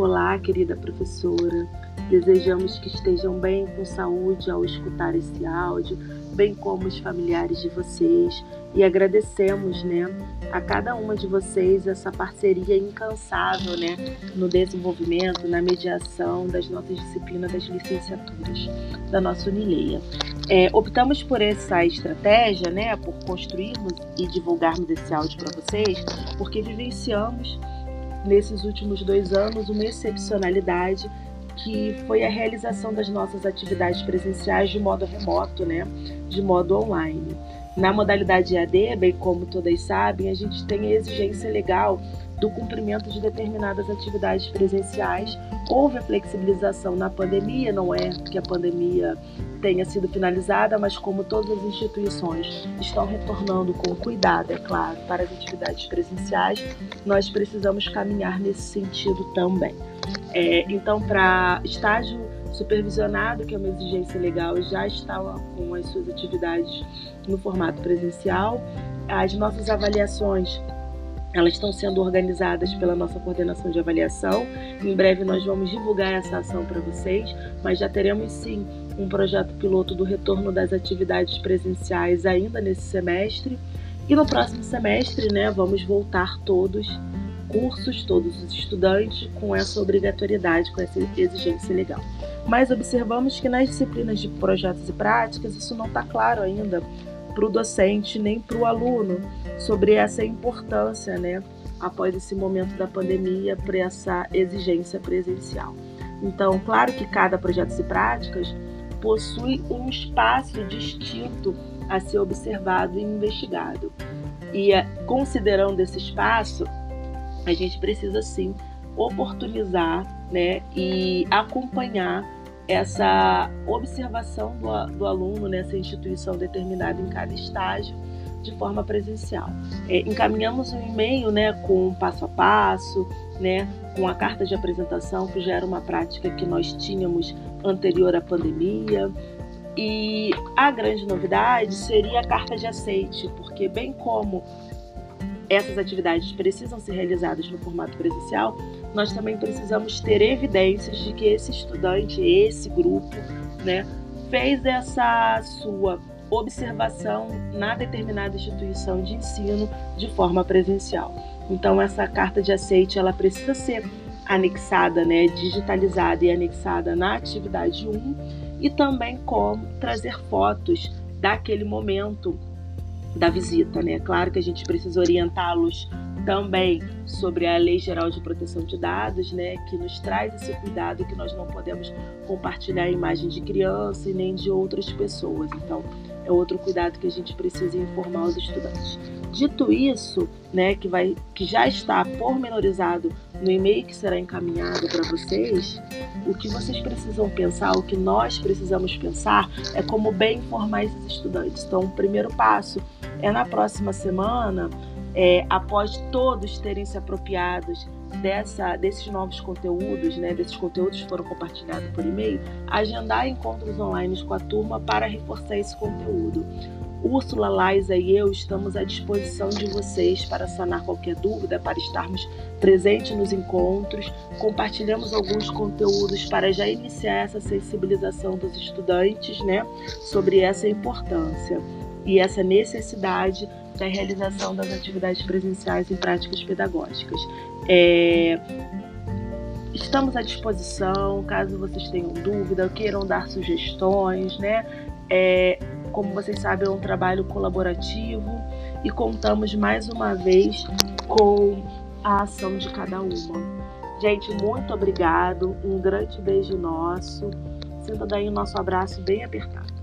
Olá, querida professora. Desejamos que estejam bem com saúde ao escutar esse áudio, bem como os familiares de vocês, e agradecemos, né, a cada uma de vocês essa parceria incansável, né, no desenvolvimento, na mediação das nossas disciplinas das licenciaturas da nossa Unileia. É, optamos por essa estratégia, né, por construirmos e divulgarmos esse áudio para vocês, porque vivenciamos nesses últimos dois anos uma excepcionalidade que foi a realização das nossas atividades presenciais de modo remoto, né, de modo online. Na modalidade EAD, bem como todas sabem, a gente tem a exigência legal do cumprimento de determinadas atividades presenciais. Houve a flexibilização na pandemia, não é que a pandemia tenha sido finalizada, mas como todas as instituições estão retornando com cuidado, é claro, para as atividades presenciais, nós precisamos caminhar nesse sentido também. É, então, para estágio supervisionado, que é uma exigência legal, já está com as suas atividades no formato presencial. As nossas avaliações elas estão sendo organizadas pela nossa coordenação de avaliação. Em breve nós vamos divulgar essa ação para vocês, mas já teremos sim um projeto piloto do retorno das atividades presenciais ainda nesse semestre. E no próximo semestre, né, vamos voltar todos cursos, todos os estudantes com essa obrigatoriedade, com essa exigência legal. Mas observamos que nas disciplinas de projetos e práticas isso não está claro ainda para o docente nem para o aluno sobre essa importância, né, após esse momento da pandemia, para essa exigência presencial. Então, claro que cada projeto e práticas possui um espaço distinto a ser observado e investigado. E eh, considerando esse espaço, a gente precisa sim oportunizar né, e acompanhar essa observação do, do aluno nessa instituição determinada em cada estágio de forma presencial. É, encaminhamos um e-mail né, com passo a passo, né, com a carta de apresentação, que já era uma prática que nós tínhamos anterior à pandemia. E a grande novidade seria a carta de aceite, porque, bem como essas atividades precisam ser realizadas no formato presencial, nós também precisamos ter evidências de que esse estudante, esse grupo, né, fez essa sua observação na determinada instituição de ensino de forma presencial. Então essa carta de aceite ela precisa ser anexada, né, digitalizada e anexada na atividade 1 e também como trazer fotos daquele momento da visita, né? Claro que a gente precisa orientá-los também sobre a Lei Geral de Proteção de Dados, né, que nos traz esse cuidado que nós não podemos compartilhar a imagem de criança e nem de outras pessoas. Então, é outro cuidado que a gente precisa informar os estudantes. Dito isso, né, que vai que já está pormenorizado no e-mail que será encaminhado para vocês, o que vocês precisam pensar, o que nós precisamos pensar é como bem informar esses estudantes. Então, o primeiro passo é na próxima semana é, após todos terem se apropriados dessa, desses novos conteúdos, né, desses conteúdos que foram compartilhados por e-mail, agendar encontros online com a turma para reforçar esse conteúdo. Úrsula, Laisa e eu estamos à disposição de vocês para sanar qualquer dúvida, para estarmos presentes nos encontros. Compartilhamos alguns conteúdos para já iniciar essa sensibilização dos estudantes né, sobre essa importância e essa necessidade da realização das atividades presenciais em práticas pedagógicas. É, estamos à disposição, caso vocês tenham dúvida, queiram dar sugestões, né? É, como vocês sabem, é um trabalho colaborativo e contamos mais uma vez com a ação de cada uma. Gente, muito obrigado, um grande beijo nosso. Sinta daí o nosso abraço bem apertado.